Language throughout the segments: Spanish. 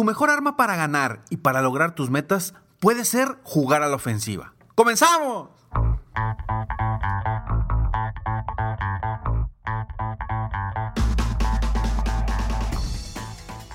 Tu mejor arma para ganar y para lograr tus metas puede ser jugar a la ofensiva. ¡Comenzamos!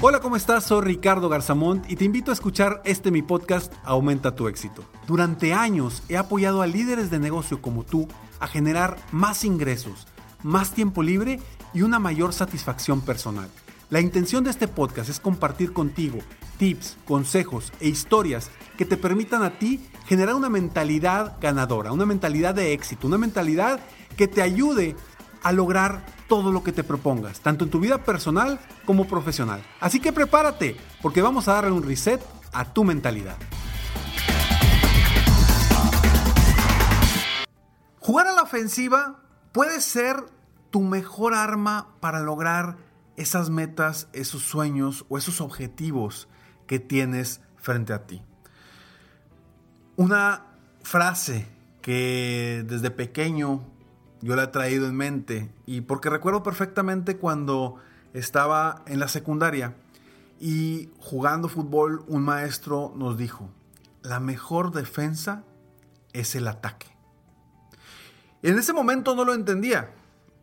Hola, ¿cómo estás? Soy Ricardo Garzamont y te invito a escuchar este mi podcast Aumenta tu éxito. Durante años he apoyado a líderes de negocio como tú a generar más ingresos, más tiempo libre y una mayor satisfacción personal. La intención de este podcast es compartir contigo tips, consejos e historias que te permitan a ti generar una mentalidad ganadora, una mentalidad de éxito, una mentalidad que te ayude a lograr todo lo que te propongas, tanto en tu vida personal como profesional. Así que prepárate, porque vamos a darle un reset a tu mentalidad. Jugar a la ofensiva puede ser tu mejor arma para lograr esas metas, esos sueños o esos objetivos que tienes frente a ti. Una frase que desde pequeño yo la he traído en mente y porque recuerdo perfectamente cuando estaba en la secundaria y jugando fútbol un maestro nos dijo, la mejor defensa es el ataque. En ese momento no lo entendía,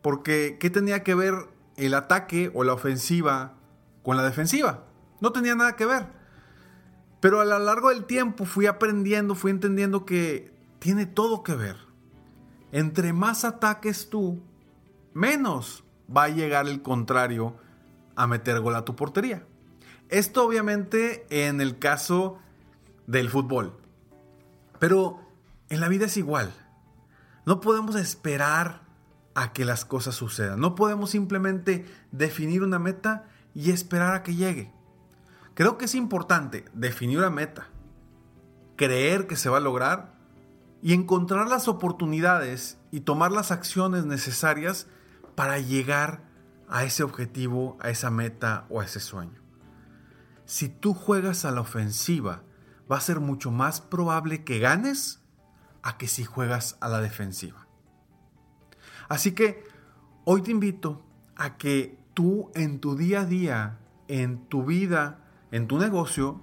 porque ¿qué tenía que ver el ataque o la ofensiva con la defensiva. No tenía nada que ver. Pero a lo largo del tiempo fui aprendiendo, fui entendiendo que tiene todo que ver. Entre más ataques tú, menos va a llegar el contrario a meter gol a tu portería. Esto obviamente en el caso del fútbol. Pero en la vida es igual. No podemos esperar a que las cosas sucedan. No podemos simplemente definir una meta y esperar a que llegue. Creo que es importante definir una meta, creer que se va a lograr y encontrar las oportunidades y tomar las acciones necesarias para llegar a ese objetivo, a esa meta o a ese sueño. Si tú juegas a la ofensiva, va a ser mucho más probable que ganes a que si juegas a la defensiva. Así que hoy te invito a que tú en tu día a día, en tu vida, en tu negocio,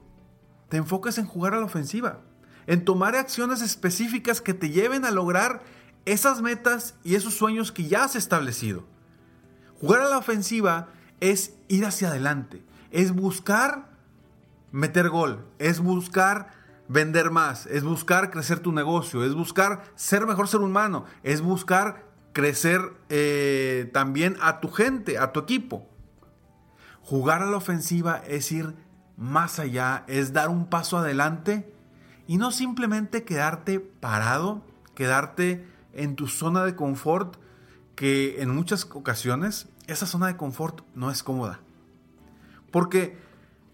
te enfoques en jugar a la ofensiva, en tomar acciones específicas que te lleven a lograr esas metas y esos sueños que ya has establecido. Jugar a la ofensiva es ir hacia adelante, es buscar meter gol, es buscar vender más, es buscar crecer tu negocio, es buscar ser mejor ser humano, es buscar crecer eh, también a tu gente, a tu equipo. Jugar a la ofensiva es ir más allá, es dar un paso adelante y no simplemente quedarte parado, quedarte en tu zona de confort, que en muchas ocasiones esa zona de confort no es cómoda. Porque,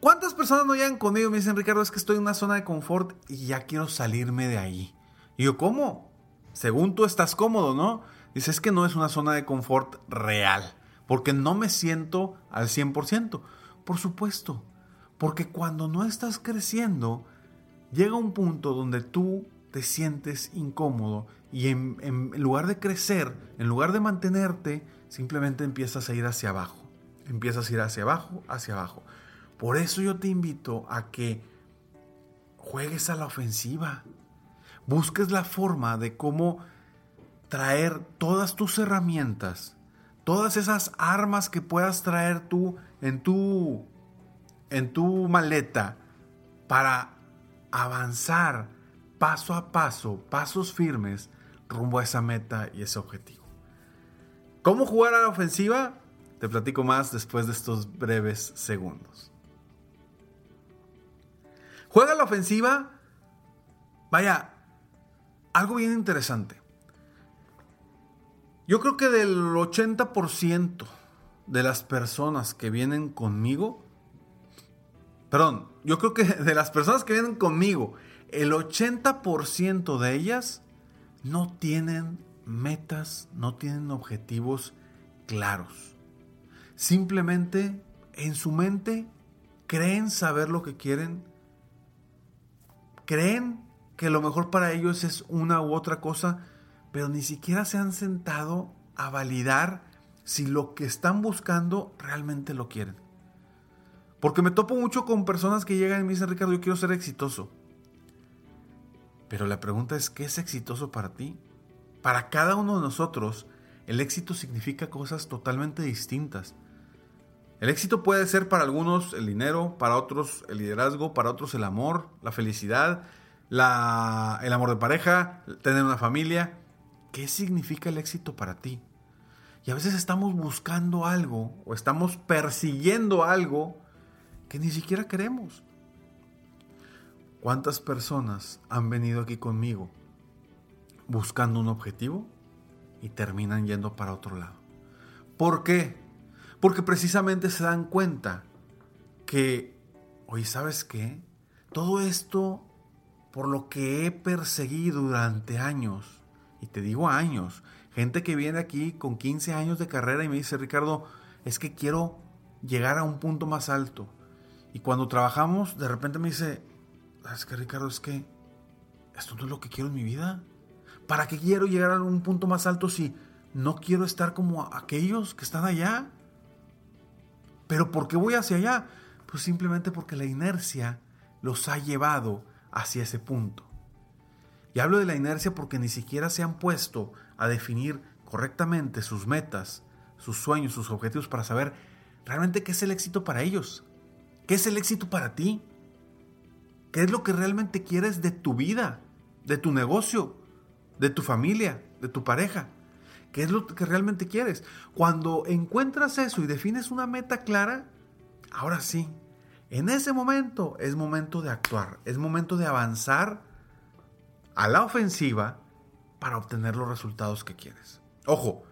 ¿cuántas personas no llegan conmigo y me dicen, Ricardo, es que estoy en una zona de confort y ya quiero salirme de ahí? Y yo, ¿cómo? Según tú estás cómodo, ¿no? Dice, es que no es una zona de confort real, porque no me siento al 100%. Por supuesto, porque cuando no estás creciendo, llega un punto donde tú te sientes incómodo y en, en, lugar de crecer, en lugar de mantenerte, simplemente empiezas a ir hacia abajo. Empiezas a ir hacia abajo, hacia abajo. Por eso yo te invito a que juegues a la ofensiva. Busques la forma de cómo traer todas tus herramientas, todas esas armas que puedas traer tú en tu, en tu maleta para avanzar paso a paso, pasos firmes rumbo a esa meta y ese objetivo. ¿Cómo jugar a la ofensiva? Te platico más después de estos breves segundos. Juega a la ofensiva. Vaya, algo bien interesante. Yo creo que del 80% de las personas que vienen conmigo, perdón, yo creo que de las personas que vienen conmigo, el 80% de ellas no tienen metas, no tienen objetivos claros. Simplemente en su mente creen saber lo que quieren, creen que lo mejor para ellos es una u otra cosa, pero ni siquiera se han sentado a validar si lo que están buscando realmente lo quieren. Porque me topo mucho con personas que llegan y me dicen, Ricardo, yo quiero ser exitoso. Pero la pregunta es, ¿qué es exitoso para ti? Para cada uno de nosotros, el éxito significa cosas totalmente distintas. El éxito puede ser para algunos el dinero, para otros el liderazgo, para otros el amor, la felicidad, la, el amor de pareja, tener una familia. ¿Qué significa el éxito para ti? Y a veces estamos buscando algo o estamos persiguiendo algo que ni siquiera queremos. ¿Cuántas personas han venido aquí conmigo buscando un objetivo y terminan yendo para otro lado? ¿Por qué? Porque precisamente se dan cuenta que, oye, ¿sabes qué? Todo esto por lo que he perseguido durante años, y te digo años, gente que viene aquí con 15 años de carrera y me dice, Ricardo, es que quiero llegar a un punto más alto. Y cuando trabajamos, de repente me dice, es que Ricardo, es que esto no es lo que quiero en mi vida. ¿Para qué quiero llegar a un punto más alto si no quiero estar como aquellos que están allá? ¿Pero por qué voy hacia allá? Pues simplemente porque la inercia los ha llevado hacia ese punto. Y hablo de la inercia porque ni siquiera se han puesto a definir correctamente sus metas, sus sueños, sus objetivos para saber realmente qué es el éxito para ellos. ¿Qué es el éxito para ti? ¿Qué es lo que realmente quieres de tu vida, de tu negocio, de tu familia, de tu pareja? ¿Qué es lo que realmente quieres? Cuando encuentras eso y defines una meta clara, ahora sí, en ese momento es momento de actuar, es momento de avanzar a la ofensiva para obtener los resultados que quieres. Ojo,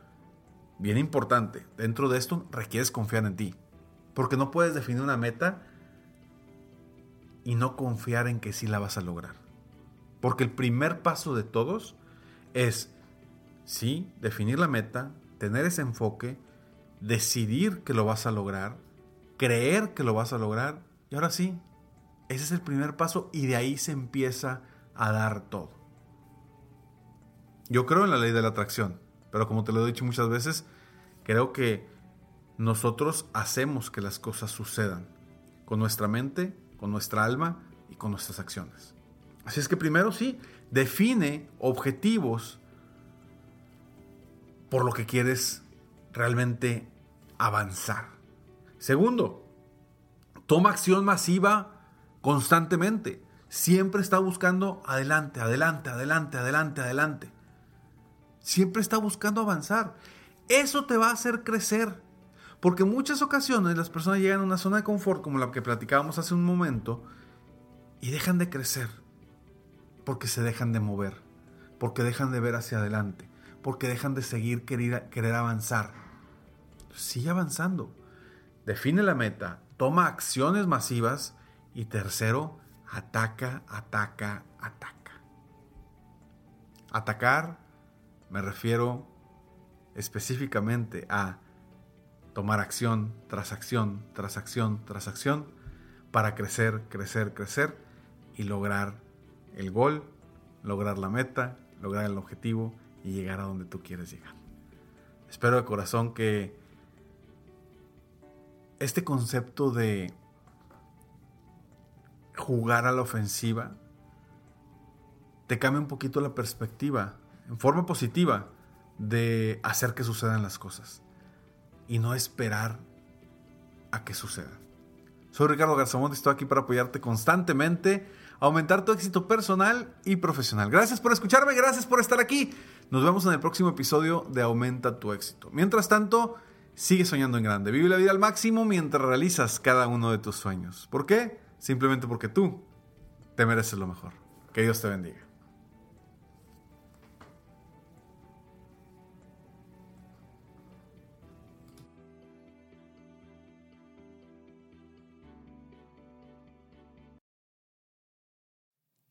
bien importante, dentro de esto requieres confiar en ti, porque no puedes definir una meta y no confiar en que sí la vas a lograr. Porque el primer paso de todos es, sí, definir la meta, tener ese enfoque, decidir que lo vas a lograr, creer que lo vas a lograr, y ahora sí, ese es el primer paso y de ahí se empieza a dar todo. Yo creo en la ley de la atracción, pero como te lo he dicho muchas veces, creo que nosotros hacemos que las cosas sucedan con nuestra mente con nuestra alma y con nuestras acciones. Así es que primero sí, define objetivos por lo que quieres realmente avanzar. Segundo, toma acción masiva constantemente. Siempre está buscando adelante, adelante, adelante, adelante, adelante. Siempre está buscando avanzar. Eso te va a hacer crecer. Porque en muchas ocasiones las personas llegan a una zona de confort, como la que platicábamos hace un momento, y dejan de crecer. Porque se dejan de mover. Porque dejan de ver hacia adelante. Porque dejan de seguir querer, querer avanzar. Sigue avanzando. Define la meta. Toma acciones masivas. Y tercero, ataca, ataca, ataca. Atacar me refiero específicamente a tomar acción tras acción, tras acción, tras acción, para crecer, crecer, crecer y lograr el gol, lograr la meta, lograr el objetivo y llegar a donde tú quieres llegar. Espero de corazón que este concepto de jugar a la ofensiva te cambie un poquito la perspectiva en forma positiva de hacer que sucedan las cosas y no esperar a que suceda. Soy Ricardo Garzamont y estoy aquí para apoyarte constantemente, aumentar tu éxito personal y profesional. Gracias por escucharme, gracias por estar aquí. Nos vemos en el próximo episodio de Aumenta tu éxito. Mientras tanto, sigue soñando en grande. Vive la vida al máximo mientras realizas cada uno de tus sueños. ¿Por qué? Simplemente porque tú te mereces lo mejor. Que Dios te bendiga.